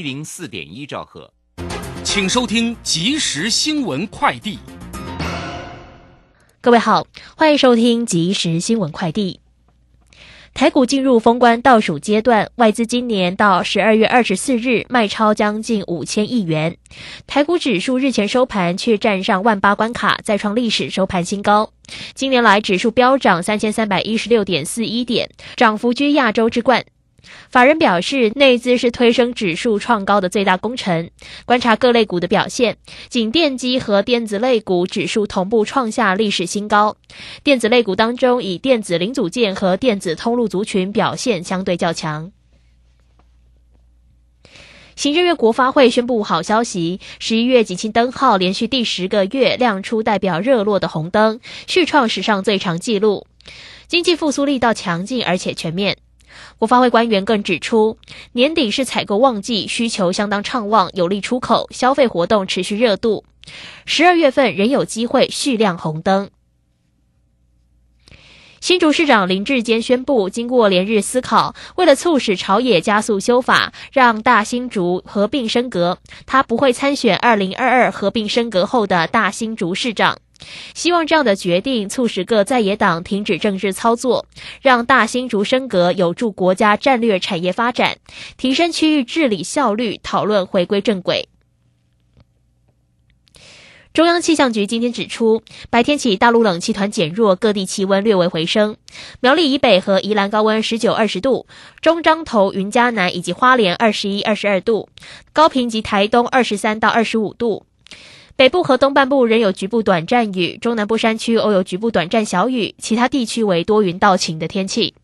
一零四点一兆赫，请收听即时新闻快递。各位好，欢迎收听即时新闻快递。台股进入封关倒数阶段，外资今年到十二月二十四日卖超将近五千亿元。台股指数日前收盘却站上万八关卡，再创历史收盘新高。今年来指数飙涨三千三百一十六点四一点，涨幅居亚洲之冠。法人表示，内资是推升指数创高的最大功臣。观察各类股的表现，仅电机和电子类股指数同步创下历史新高。电子类股当中，以电子零组件和电子通路族群表现相对较强。行政院国发会宣布好消息，十一月景气灯号连续第十个月亮出代表热络的红灯，续创史上最长纪录。经济复苏力道强劲而且全面。国发会官员更指出，年底是采购旺季，需求相当畅旺，有利出口，消费活动持续热度。十二月份仍有机会续亮红灯。新竹市长林志坚宣布，经过连日思考，为了促使朝野加速修法，让大新竹合并升格，他不会参选二零二二合并升格后的大新竹市长。希望这样的决定促使各在野党停止政治操作，让大新竹升格有助国家战略产业发展，提升区域治理效率，讨论回归正轨。中央气象局今天指出，白天起大陆冷气团减弱，各地气温略微回升。苗栗以北和宜兰高温十九、二十度，中彰头、云嘉南以及花莲二十一、二十二度，高平及台东二十三到二十五度。北部和东半部仍有局部短暂雨，中南部山区偶有局部短暂小雨，其他地区为多云到晴的天气。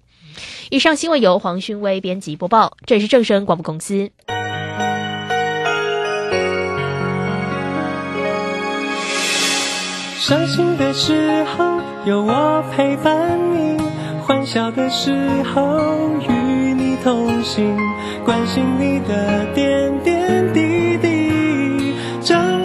以上新闻由黄勋威编辑播报，这里是正声广播公司。伤心的时候有我陪伴你，欢笑的时候与你同行，关心你的点点滴。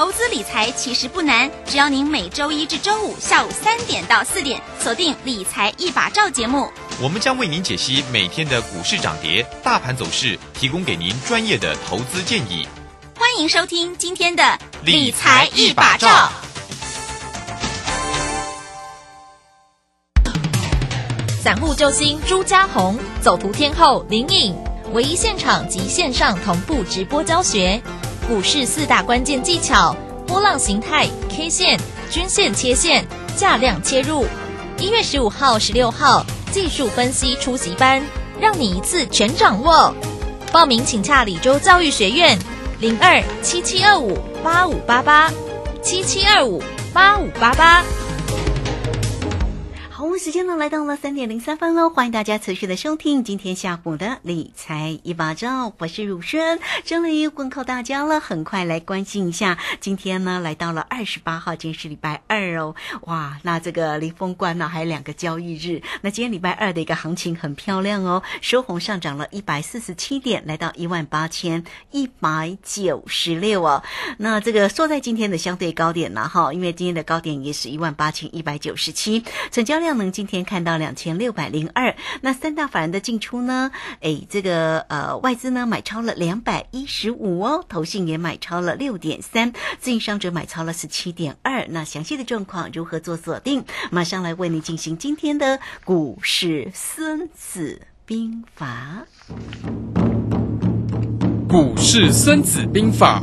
投资理财其实不难，只要您每周一至周五下午三点到四点锁定《理财一把照》节目，我们将为您解析每天的股市涨跌、大盘走势，提供给您专业的投资建议。欢迎收听今天的《理财一把照》。散户救星朱家红，走图天后林颖，唯一现场及线上同步直播教学。股市四大关键技巧：波浪形态、K 线、均线切线、价量切入。一月十五号、十六号技术分析初级班，让你一次全掌握。报名请洽李州教育学院，零二七七二五八五八八七七二五八五八八。时间呢来到了三点零三分喽，欢迎大家持续的收听今天下午的理财一把照，我是汝轩，这里问候大家了。很快来关心一下，今天呢来到了二十八号，今天是礼拜二哦，哇，那这个离封关呢还有两个交易日，那今天礼拜二的一个行情很漂亮哦，收红上涨了一百四十七点，来到一万八千一百九十六哦，那这个缩在今天的相对高点了哈，因为今天的高点也是一万八千一百九十七，成交量。能今天看到两千六百零二，那三大法人的进出呢？哎，这个呃外资呢买超了两百一十五哦，投信也买超了六点三，自营商者买超了十七点二。那详细的状况如何做锁定？马上来为你进行今天的股市孙子兵法。股市孙子兵法。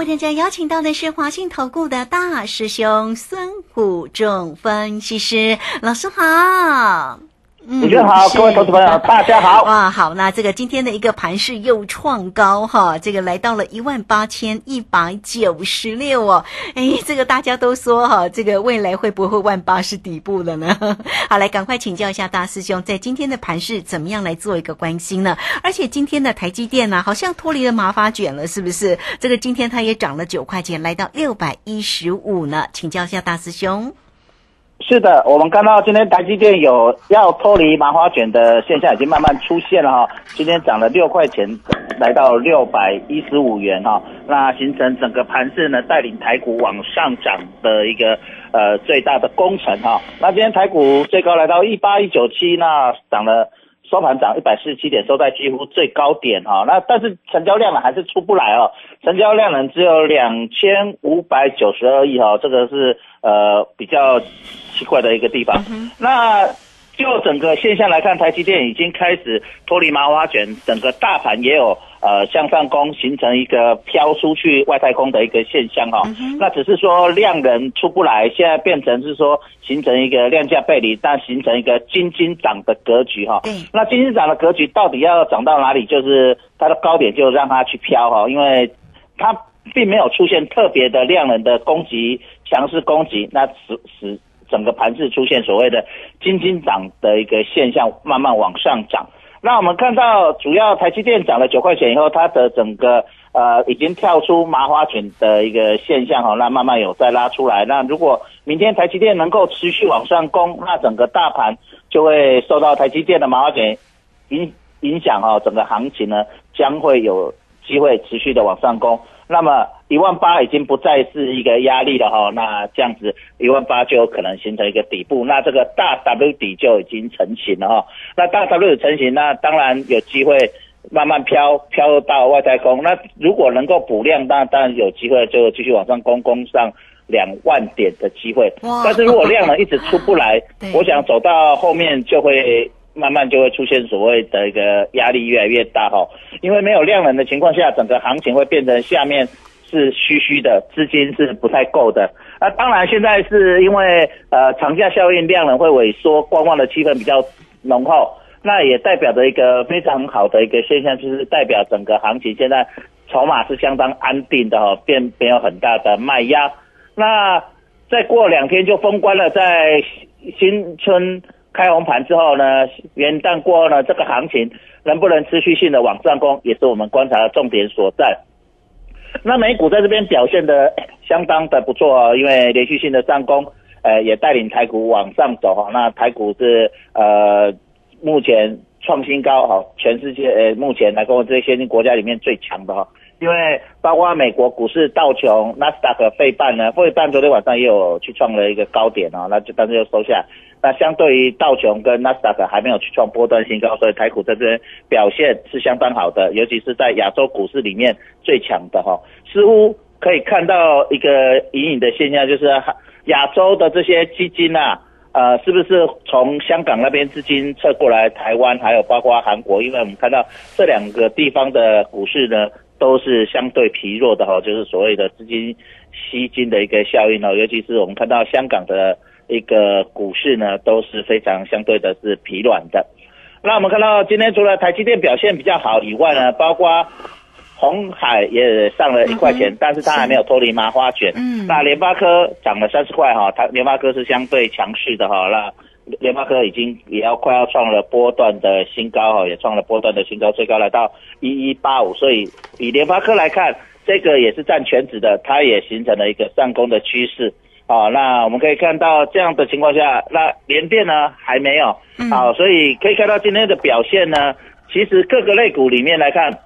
为大家邀请到的是华信投顾的大师兄孙虎仲分析师，老师好。嗯主持人好，各位投资朋友，大家好。哇，好，那这个今天的一个盘势又创高哈，这个来到了一万八千一百九十六哦。哎，这个大家都说哈，这个未来会不会万八是底部了呢？好，来赶快请教一下大师兄，在今天的盘势怎么样来做一个关心呢？而且今天的台积电呢、好像脱离了麻花卷了，是不是？这个今天它也涨了九块钱，来到六百一十五呢。请教一下大师兄。是的，我们看到今天台积电有要脱离麻花卷的现象，已经慢慢出现了哈。今天涨了六块钱，来到六百一十五元哈。那形成整个盘势呢，带领台股往上涨的一个呃最大的工程哈。那今天台股最高来到一八一九七，那涨了。收盘涨一百四十七点，收在几乎最高点哈。那但是成交量呢还是出不来哦，成交量呢只有两千五百九十二亿哈，这个是呃比较奇怪的一个地方。那就整个现象来看，台积电已经开始脱离麻花卷，整个大盘也有呃向上攻，形成一个飘出去外太空的一个现象哈、那只是说量能出不来，现在变成是说形成一个量价背离，但形成一个金金涨的格局哈、对那金金涨的格局到底要涨到哪里？就是它的高点就让它去飘哈，因为它并没有出现特别的量能的攻击、强势攻击，那使使整个盘势出现所谓的金金涨的一个现象，慢慢往上涨。那我们看到，主要台积电涨了九块钱以后，它的整个呃已经跳出麻花卷的一个现象哈，那慢慢有再拉出来。那如果明天台积电能够持续往上攻，那整个大盘就会受到台积电的麻花卷影影响哈，整个行情呢将会有机会持续的往上攻。那么一万八已经不再是一个压力了哈，那这样子一万八就有可能形成一个底部，那这个大 W 底就已经成型了哈。那大 W 成型，那当然有机会慢慢飘飘到外太空。那如果能够补量，那当然有机会就继续往上攻，攻上两万点的机会。但是如果量呢一直出不来，我想走到后面就会。慢慢就会出现所谓的一个压力越来越大哈，因为没有量能的情况下，整个行情会变成下面是虚虚的，资金是不太够的。那当然现在是因为呃长假效应，量能会萎缩，观望的气氛比较浓厚，那也代表着一个非常好的一个现象，就是代表整个行情现在筹码是相当安定的哈，并没有很大的卖压。那再过两天就封关了，在新春开红盘之后呢，元旦过后呢，这个行情能不能持续性的往上攻，也是我们观察的重点所在。那美股在这边表现的相当的不错哦，因为连续性的上攻，呃，也带领台股往上走哈。那台股是呃目前创新高哈，全世界呃目前来跟这些先进国家里面最强的哈。因为包括美国股市道琼、纳斯达克、费半呢，费半昨天晚上也有去创了一个高点哦，那就但是又收下来。那相对于道琼跟纳斯达克还没有去创波段新高，所以台股在这边表现是相当好的，尤其是在亚洲股市里面最强的哈、似乎可以看到一个隐隐的现象，就是亚洲的这些基金啊，呃，是不是从香港那边资金撤过来台湾，还有包括韩国？因为我们看到这两个地方的股市呢，都是相对疲弱的哈、就是所谓的资金吸金的一个效应哦，尤其是我们看到香港的一个股市呢，都是非常相对的是疲软的。那我们看到今天除了台积电表现比较好以外呢，包括红海也上了一块钱，但是它还没有脱离麻花卷。嗯那联发科涨了三十块哈，它联发科是相对强势的哈。那联发科已经也要快要创了波段的新高哈，也创了波段的新高，最高来到一一八五。所以以联发科来看，这个也是占全指的，它也形成了一个上攻的趋势。好，那我们可以看到这样的情况下，那连电呢还没有。好，所以可以看到今天的表现呢，其实各个类股里面来看，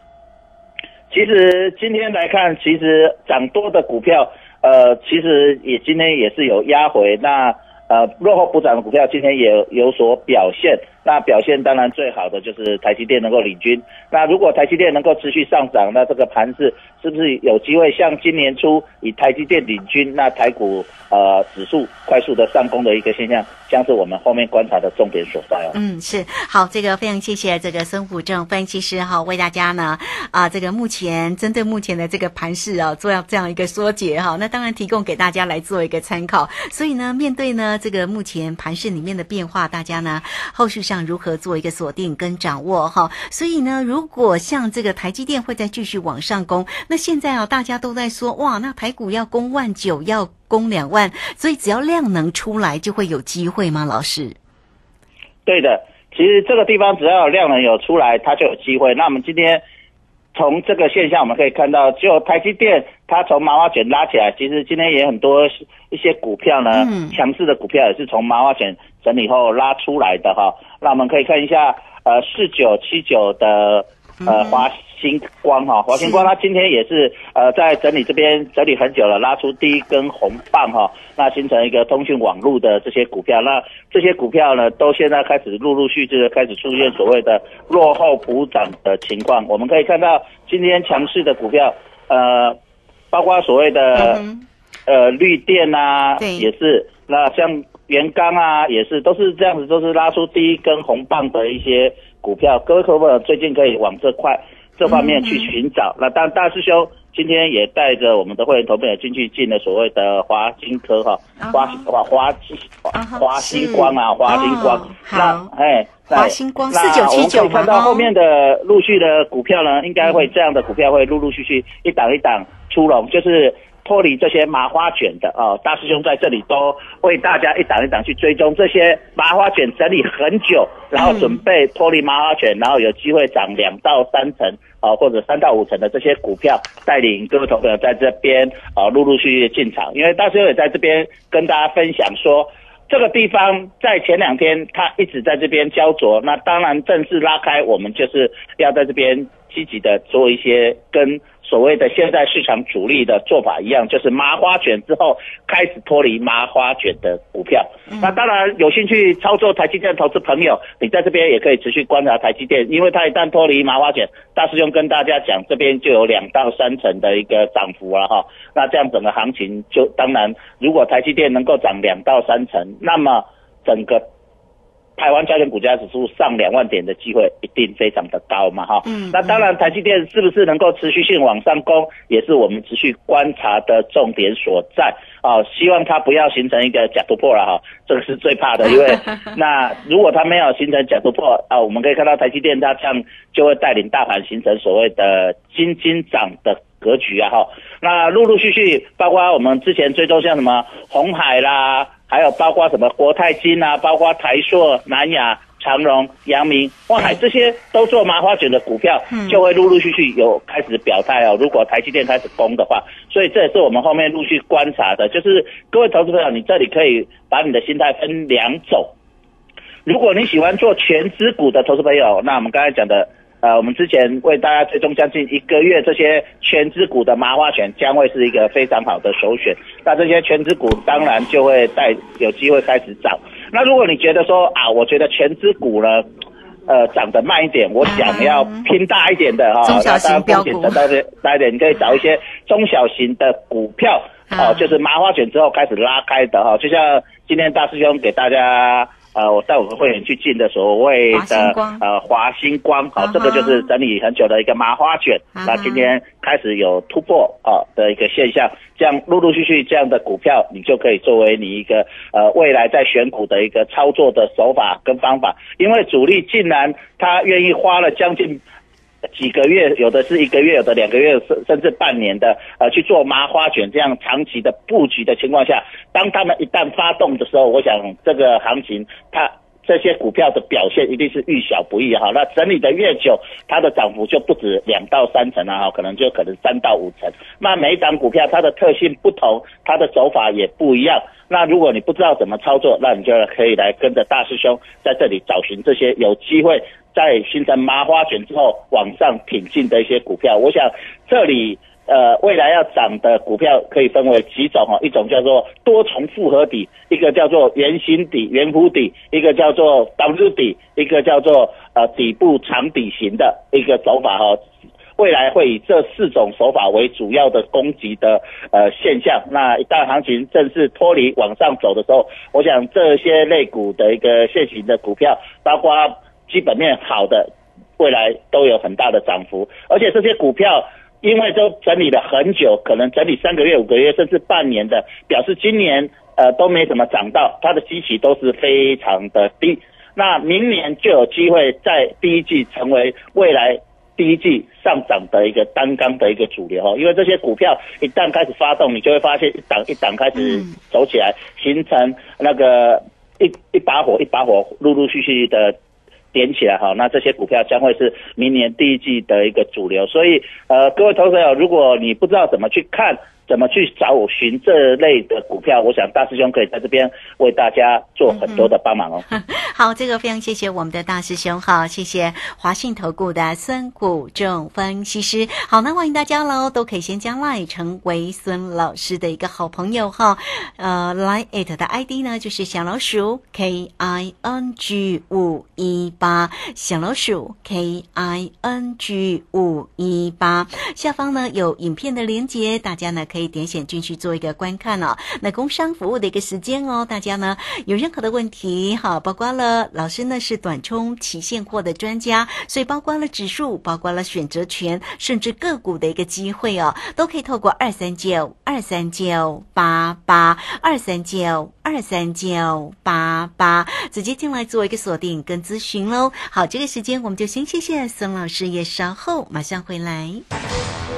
其实今天来看，其实涨多的股票，呃，其实也今天也是有压回。那呃，落后补涨的股票今天也有有所表现。那表现当然最好的就是台积电能够领军。那如果台积电能够持续上涨，那这个盘势是不是有机会像今年初以台积电领军，那台股呃指数快速的上攻的一个现象，将是我们后面观察的重点所在哦。嗯，是好，这个非常谢谢这个孙虎正分析师哈，为大家呢啊，这个目前针对目前的这个盘势啊，做这样一个缩解哈，那当然提供给大家来做一个参考。所以呢，面对呢这个目前盘势里面的变化，大家呢后续上上如何做一个锁定跟掌握哈。所以呢，如果像这个台积电会再继续往上攻，那现在啊大家都在说哇，那台股要攻万九，要攻两万，所以只要量能出来就会有机会吗？老师？对的，其实这个地方只要有量能有出来，它就有机会。那我们今天从这个现象我们可以看到，就台积电它从麻花卷拉起来，其实今天也很多一些股票呢，嗯强势的股票也是从麻花卷整理后拉出来的哈。那我们可以看一下，呃，四九七九的呃华星光哈，华星光它今天也是呃在整理这边整理很久了，拉出第一根红棒哈，那形成一个通讯网络的这些股票，那这些股票呢都现在开始陆陆续续的开始出现所谓的落后补涨的情况。我们可以看到今天强势的股票，呃，包括所谓的、嗯呃绿电啊，也是，那像元刚啊，也是，都是这样子，都是拉出第一根红棒的一些股票。各位可不可以最近可以往这块这方面去寻找？那当然，大师兄今天也带着我们的会员投朋友进去进了所谓的华金科哈，华华华华华星光啊，华星光哦。那好哎，那华星光那4979我们可以看到后面的陆续的股票呢，应该会这样的股票会陆陆续续一档一档出笼，就是。脱离这些麻花卷的哦，大师兄在这里都为大家一档一档去追踪这些麻花卷整理很久，然后准备脱离麻花卷，然后有机会涨两到三成啊、或者三到五成的这些股票，带领各位投朋友在这边啊、陆陆续续进场。因为大师兄也在这边跟大家分享说，这个地方在前两天它一直在这边焦灼，那当然正式拉开，我们就是要在这边积极的做一些跟所谓的现在市场主力的做法一样，就是麻花卷之后开始脱离麻花卷的股票。那当然有兴趣操作台积电投资朋友，你在这边也可以持续观察台积电，因为它一旦脱离麻花卷，大师兄跟大家讲，这边就有两到三成的一个涨幅了哈。那这样整个行情就当然，如果台积电能够涨两到三成，那么整个台湾加权股价指数上两万点的机会一定非常的高嘛哈。嗯那当然，台积电是不是能够持续性往上攻，也是我们持续观察的重点所在啊。希望它不要形成一个假突破了哈，这个是最怕的，因为 那如果它没有形成假突破啊，我们可以看到台积电它这样就会带领大盘形成所谓的金金涨的格局啊哈。那陆陆续续，包括我们之前追踪像什么红海啦，还有包括什么国泰金啊，包括台硕、南亚、长荣、阳明、万海这些都做麻花卷的股票，就会陆陆续续有开始表态哦。如果台积电开始攻的话，所以这也是我们后面陆续观察的，就是各位投资朋友，你这里可以把你的心态分两种。如果你喜欢做全资股的投资朋友，那我们刚才讲的，呃，我们之前为大家追踪将近一个月，这些全资股的麻花卷将会是一个非常好的首选。那这些全资股当然就会带有机会开始涨。那如果你觉得说啊，我觉得全资股呢，呃，涨得慢一点，我想要拼大一点的哈，中小那当然型标股风险承担的大一点，你可以找一些中小型的股票。啊哦，就是麻花卷之后开始拉开的哈，就像今天大师兄给大家。呃，我带我们会员去进的所谓的呃华星光，好、啊这个就是整理很久的一个麻花卷，啊那今天开始有突破啊、的一个现象，这样陆陆续续这样的股票，你就可以作为你一个呃未来在选股的一个操作的手法跟方法，因为主力竟然他愿意花了将近。几个月，有的是一个月，有的两个月，甚甚至半年的，呃，去做麻花卷这样长期的布局的情况下，当他们一旦发动的时候，我想这个行情它。这些股票的表现一定是遇小不易哈，那整理的越久，它的涨幅就不止两到三成了，哈，可能就可能三到五成。那每一档股票它的特性不同，它的走法也不一样。那如果你不知道怎么操作，那你就可以来跟着大师兄在这里找寻这些有机会在形成麻花卷之后往上挺进的一些股票。我想这里。呃，未来要涨的股票可以分为几种哈，一种叫做多重复合底，一个叫做圆形底、圆弧底，一个叫做 W 底，一个叫做呃底部长底型的一个走法哈。未来会以这四种手法为主要的攻击的呃现象。那一旦行情正式脱离往上走的时候，我想这些类股的一个现行的股票，包括基本面好的，未来都有很大的涨幅，而且这些股票。因为都整理了很久，可能整理三个月、五个月，甚至半年的，表示今年呃都没怎么涨到，它的基期都是非常的低。那明年就有机会在第一季成为未来第一季上涨的一个单缸的一个主流哦。因为这些股票一旦开始发动，你就会发现一档一档开始走起来，形成那个一一把火一把火陆陆续续的。点起来哈，那这些股票将会是明年第一季的一个主流，所以呃，各位投资友，如果你不知道怎么去看。怎么去找寻这类的股票？我想大师兄可以在这边为大家做很多的帮忙哦。好，这个非常谢谢我们的大师兄，好，谢谢华信投顾的孙谷正分析师。好，那欢迎大家喽，都可以先加 line 成为孙老师的一个好朋友哈。呃，line 的 ID 呢就是小老鼠 K I N G 五一八，小老鼠 K I N G 五一八，下方呢有影片的连接，大家呢。可以点选进去做一个观看哦。那工商服务的一个时间哦，大家呢有任何的问题哈，包括了老师呢是短冲期现货的专家，所以包括了指数，包括了选择权，甚至个股的一个机会哦，都可以透过二三九二三九八八二三九二三九八八直接进来做一个锁定跟咨询喽。好，这个时间我们就先谢谢孙老师，也稍后马上回来。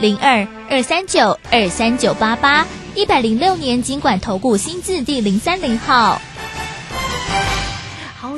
零二二三九二三九八八，一百零六年尽管投顾新字第零三零号。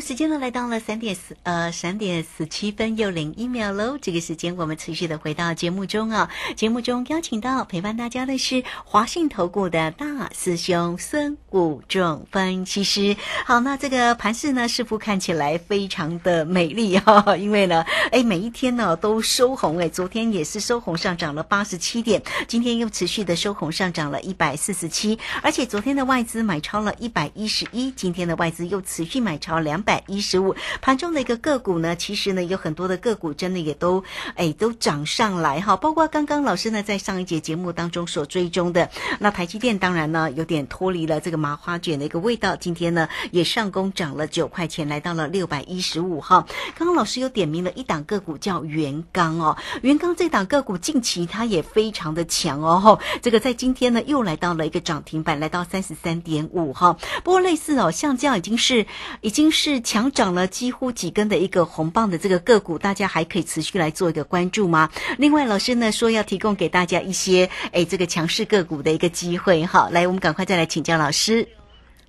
时间呢来到了三点四呃三点十七分又零一秒喽。这个时间我们持续的回到节目中啊，节目中邀请到陪伴大家的是华信投顾的大师兄孙谷仲分析师。好，那这个盘势呢似乎看起来非常的美丽哈，因为呢，哎每一天呢都收红哎，昨天也是收红上涨了八十七点，今天又持续的收红上涨了一百四十七，而且昨天的外资买超了一百一十一，今天的外资又持续买超两。百百一十五，盘中的一个个股呢，其实呢有很多的个股真的也都哎都涨上来哈，包括刚刚老师呢在上一节节目当中所追踪的那台积电，当然呢有点脱离了这个麻花卷的一个味道，今天呢也上攻涨了九块钱，来到了六百一十五哈。刚刚老师有点名了一档个股叫元刚哦，元刚这档个股近期它也非常的强哦，这个在今天呢又来到了一个涨停板，来到三十三点五哈。不过类似哦，像这样已经是已经是。是强涨了几乎几根的一个红棒的这个个股，大家还可以持续来做一个关注吗？另外，老师呢说要提供给大家一些哎这个强势个股的一个机会，哈，来我们赶快再来请教老师。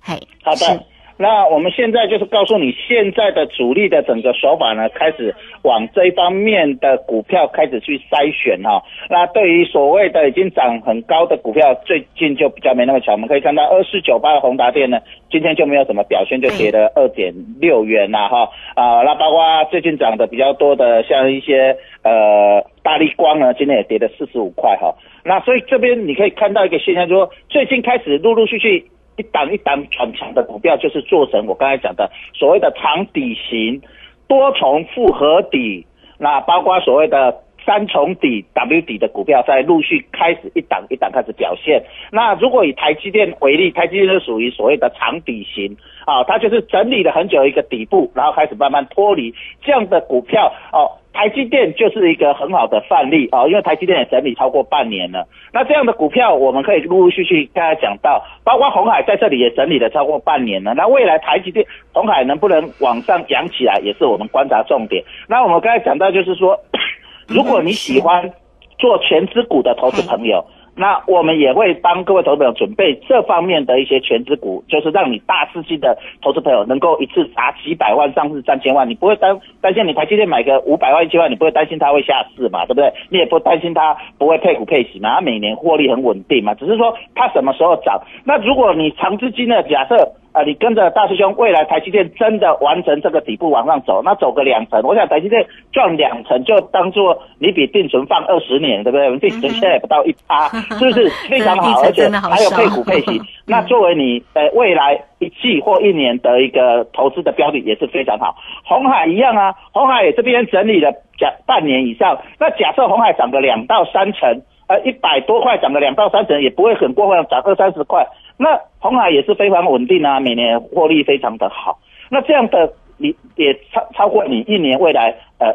嘿，好的。那我们现在就是告诉你，现在的主力的整个手法呢，开始往这一方面的股票开始去筛选哈。那对于所谓的已经涨很高的股票，最近就比较没那么强。我们可以看到二四九八的宏达电呢，今天就没有什么表现，就跌了二点六元呐哈。啊，那包括最近涨的比较多的，像一些呃大力光呢，今天也跌了四十五块哈。那所以这边你可以看到一个现象，就说最近开始陆陆续续。一档一档转强的股票，就是做成我刚才讲的所谓的长底型、多重复合底，那包括所谓的三重底、W 底的股票，在陆续开始一档一档开始表现。那如果以台积电为例，台积电是属于所谓的长底型啊，它就是整理了很久一个底部，然后开始慢慢脱离这样的股票哦。台积电就是一个很好的范例啊，因为台积电也整理超过半年了。那这样的股票，我们可以陆陆续续刚才讲到，包括红海在这里也整理了超过半年了。那未来台积电、红海能不能往上扬起来，也是我们观察重点。那我们刚才讲到，就是说，如果你喜欢做全资股的投资朋友。那我们也会帮各位投资朋友准备这方面的一些全资股，就是让你大资金的投资朋友能够一次砸几百万、上市三千万，你不会担担心你台积电买个五百万、一千万，你不会担心它会下市嘛，对不对？你也不担心它不会配股配息嘛，它每年获利很稳定嘛，只是说它什么时候涨。那如果你长资金的？假设啊，你跟着大师兄，未来台积电真的完成这个底部往上走，那走个两成，我想台积电赚两成就当做你比定存放二十年，对不对？我们定存现在也不到一趴，是不是 非常好？而且还有配股配息，那作为你呃未来一季或一年的一个投资的标的也是非常好。红海一样啊，红海这边整理了假半年以上，那假设红海涨个两到三成。呃，一百多块涨个两到三成，也不会很过分，涨二三十块。那红海也是非常稳定啊，每年获利非常的好。那这样的你也超超过你一年未来呃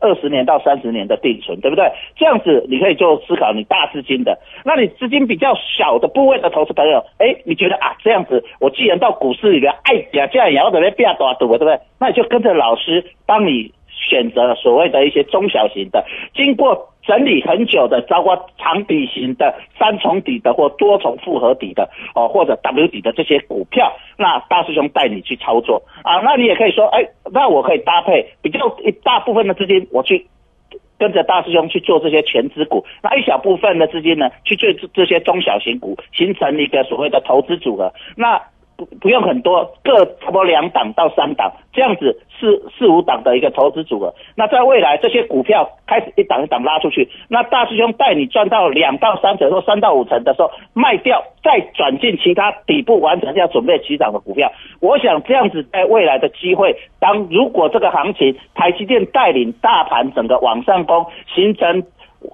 二十年到三十年的定存，对不对？这样子你可以做思考，你大资金的，那你资金比较小的部位的投资朋友，哎，你觉得啊这样子，我既然到股市里面，哎呀，这样也要在那变多赌，对不对？那你就跟着老师帮你选择所谓的一些中小型的，经过。整理很久的，包括长底型的、三重底的或多重复合底的哦，或者 W 底的这些股票，那大师兄带你去操作啊。那你也可以说，哎，那我可以搭配比较一大部分的资金，我去跟着大师兄去做这些全资股，那一小部分的资金呢，去做这些中小型股，形成一个所谓的投资组合。那不用很多，各差不多两档到三档这样子，四四五档的一个投资组合。那在未来这些股票开始一档一档拉出去，那大师兄带你赚到两到三成或三到五成的时候卖掉，再转进其他底部完成要准备起涨的股票。我想这样子在未来的机会，当如果这个行情台积电带领大盘整个往上攻，形成。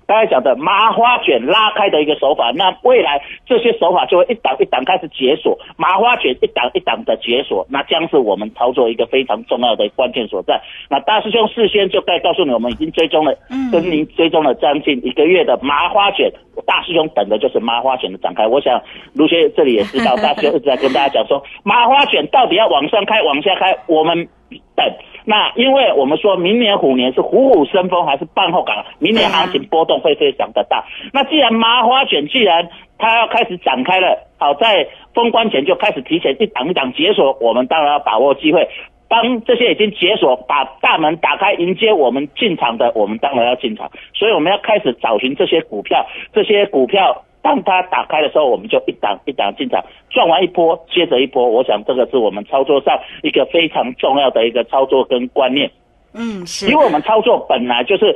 刚才讲的麻花卷拉开的一个手法，那未来这些手法就会一档一档开始解锁，麻花卷一档一档的解锁，那将是我们操作一个非常重要的关键所在。那大师兄事先就该告诉你，我们已经追踪了，跟您追踪了将近一个月的麻花卷，大师兄等的就是麻花卷的展开。我想卢学这里也知道，大师兄一直在跟大家讲说，麻花卷到底要往上开、往下开，我们等。那因为我们说明年虎年是虎虎生风还是半后港，明年行情波动会非常的大。那既然麻花卷既然它要开始展开了，好在封关前就开始提前一档一档解锁，我们当然要把握机会。当这些已经解锁，把大门打开迎接我们进场的，我们当然要进场。所以我们要开始找寻这些股票，这些股票。当它打开的时候，我们就一档一档进场，赚完一波接着一波。我想这个是我们操作上一个非常重要的一个操作跟观念。嗯，是。因为我们操作本来就是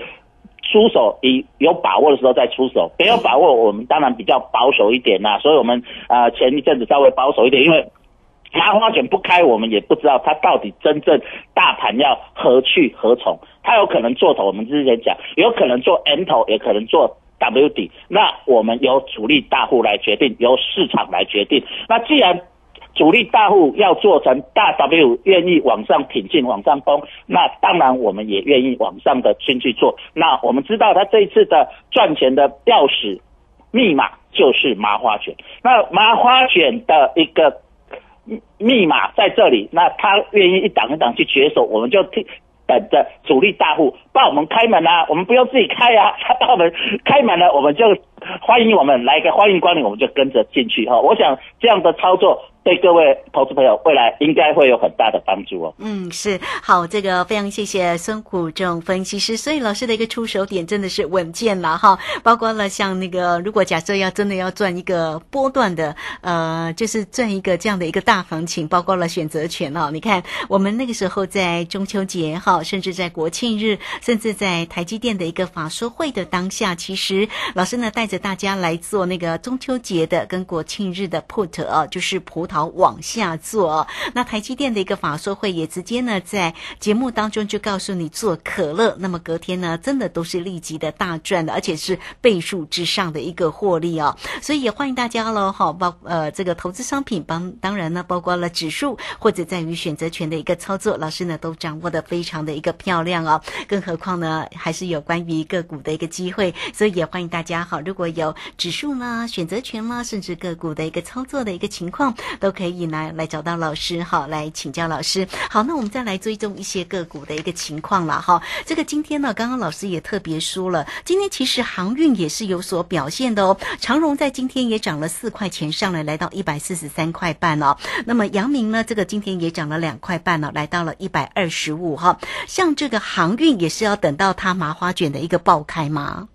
出手，以有把握的时候再出手，没有把握我们当然比较保守一点呐。所以我们啊前一阵子稍微保守一点，因为麻花卷不开，我们也不知道它到底真正大盘要何去何从。它有可能做头，我们之前讲，有可能做 N 头，也可能做。W 底，那我们由主力大户来决定，由市场来决定。那既然主力大户要做成大 W，愿意往上挺进、往上攻，那当然我们也愿意往上的先去做。那我们知道他这一次的赚钱的钥匙密码就是麻花卷。那麻花卷的一个密码在这里，那他愿意一档一档去解锁，我们就听。的主力大户帮我们开门啊，我们不用自己开啊，他帮我们开门了，我们就欢迎我们来一个欢迎光临，我们就跟着进去哈。我想这样的操作。对各位投资朋友，未来应该会有很大的帮助哦。嗯，是好，这个非常谢谢孙虎正分析师。所以老师的一个出手点真的是稳健了哈，包括了像那个，如果假设要真的要赚一个波段的，呃，就是赚一个这样的一个大行情，包括了选择权哦。你看，我们那个时候在中秋节哈，甚至在国庆日，甚至在台积电的一个法说会的当下，其实老师呢带大家来做那个中秋节的跟国庆日的 put 啊，就是葡。萄，往下做。那台积电的一个法说会也直接呢，在节目当中就告诉你做可乐。那么隔天呢，真的都是立即的大赚的，而且是倍数之上的一个获利哦。所以也欢迎大家喽，哈，包呃这个投资商品，帮当然呢，包括了指数或者在于选择权的一个操作，老师呢都掌握的非常的一个漂亮哦。更何况呢，还是有关于个股的一个机会，所以也欢迎大家哈，如果有指数啦、选择权啦，甚至个股的一个操作的一个情况。都可以来来找到老师哈，来请教老师。好，那我们再来追踪一些个股的一个情况了哈。这个今天呢，刚刚老师也特别说了，今天其实航运也是有所表现的哦。长荣在今天也涨了四块钱，上来来到一百四十三块半哦。那么阳明呢，这个今天也涨了两块半了，来到了一百二十五哈。像这个航运也是要等到它麻花卷的一个爆开吗？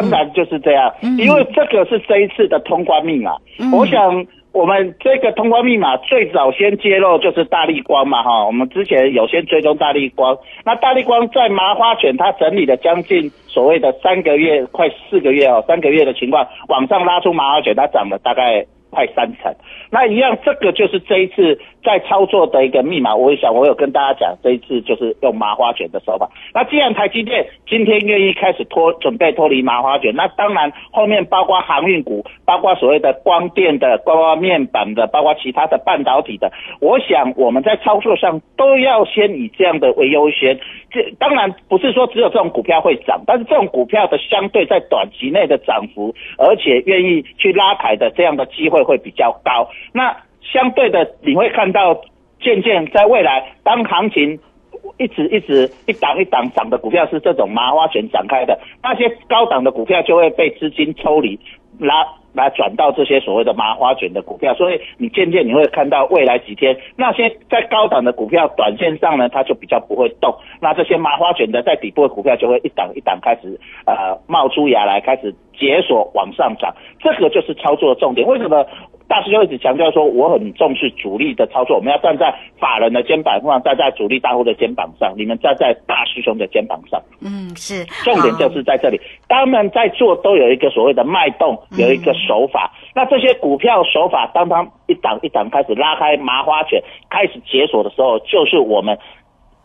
当然就是这样，因为这个是这一次的通关密码。我想。我们这个通关密码最早先揭露就是大力光嘛，哈，我们之前有先追踪大力光，那大力光在麻花卷它整理了将近所谓的三个月，快四个月哦，三个月的情况往上拉出麻花卷，它涨了大概快三成。那一样，这个就是这一次在操作的一个密码。我也想，我有跟大家讲，这一次就是用麻花卷的手法。那既然台积电今天愿意开始脱准备脱离麻花卷，那当然后面包括航运股，包括所谓的光电的，包括面板的，包括其他的半导体的，我想我们在操作上都要先以这样的为优先。这当然不是说只有这种股票会涨，但是这种股票的相对在短期内的涨幅，而且愿意去拉抬的这样的机会会比较高。那相对的，你会看到渐渐在未来，当行情一直一直一档一档涨的股票是这种麻花卷展开的，那些高档的股票就会被资金抽离，拉来转到这些所谓的麻花卷的股票，所以你渐渐你会看到未来几天那些在高档的股票，短线上呢它就比较不会动，那这些麻花卷的在底部的股票就会一档一档开始呃冒出芽来，开始解锁往上涨，这个就是操作的重点。为什么？大师兄一直强调说，我很重视主力的操作，我们要站在法人的肩膀上，站在主力大户的肩膀上，你们站在大师兄的肩膀上。嗯，是，重点就是在这里。他们在做都有一个所谓的脉动，有一个手法。那这些股票手法，当它一档一档开始拉开麻花卷，开始解锁的时候，就是我们。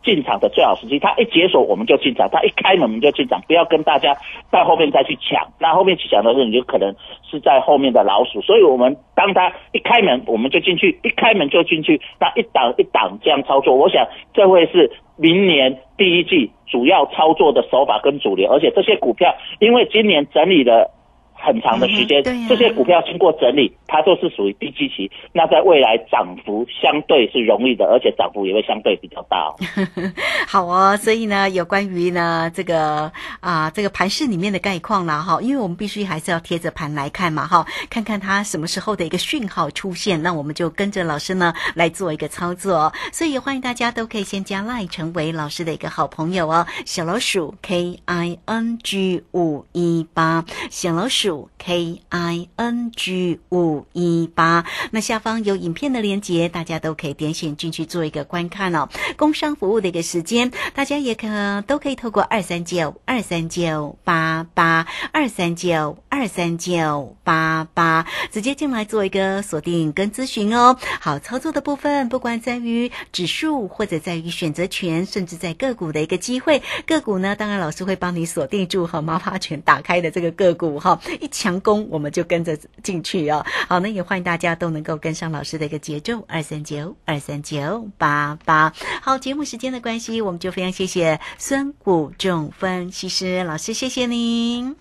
进场的最好时机，它一解锁我们就进场，它一开门我们就进场，不要跟大家在后面再去抢。那后面去抢的时候，你就可能是在后面的老鼠。所以，我们当它一开门我们就进去，一开门就进去，那一档一档这样操作，我想这会是明年第一季主要操作的手法跟主流。而且这些股票，因为今年整理了。很长的时间，这些股票经过整理，它都是属于低基期。那在未来涨幅相对是容易的，而且涨幅也会相对比较大。好哦，所以呢，有关于呢这个啊这个盘市里面的概况啦哈，因为我们必须还是要贴着盘来看嘛哈，看看它什么时候的一个讯号出现，那我们就跟着老师呢来做一个操作。所以欢迎大家都可以先加 Line 成为老师的一个好朋友哦，小老鼠 K I N G 五一八，小老鼠。K I N G 五一八，那下方有影片的连接，大家都可以点选进去做一个观看哦。工商服务的一个时间，大家也可都可以透过二三九二三九八八二三九二三九八八直接进来做一个锁定跟咨询哦。好，操作的部分，不管在于指数或者在于选择权，甚至在个股的一个机会，个股呢，当然老师会帮你锁定住和毛发权打开的这个个股哈。一强攻，我们就跟着进去哦。好，那也欢迎大家都能够跟上老师的一个节奏，二三九二三九八八。好，节目时间的关系，我们就非常谢谢孙谷仲分析师老师，谢谢您，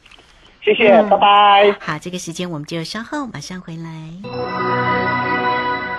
谢谢，拜拜。好，这个时间我们就稍后马上回来。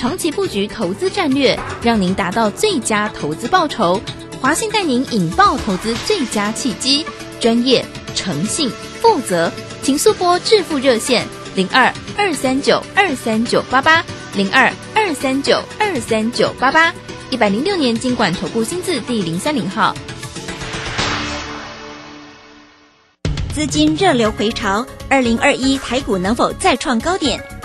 长期布局投资战略，让您达到最佳投资报酬。华信带您引爆投资最佳契机，专业、诚信、负责，请速拨致富热线零二二三九二三九八八零二二三九二三九八八。一百零六年经管投顾新字第零三零号。资金热流回潮，二零二一台股能否再创高点？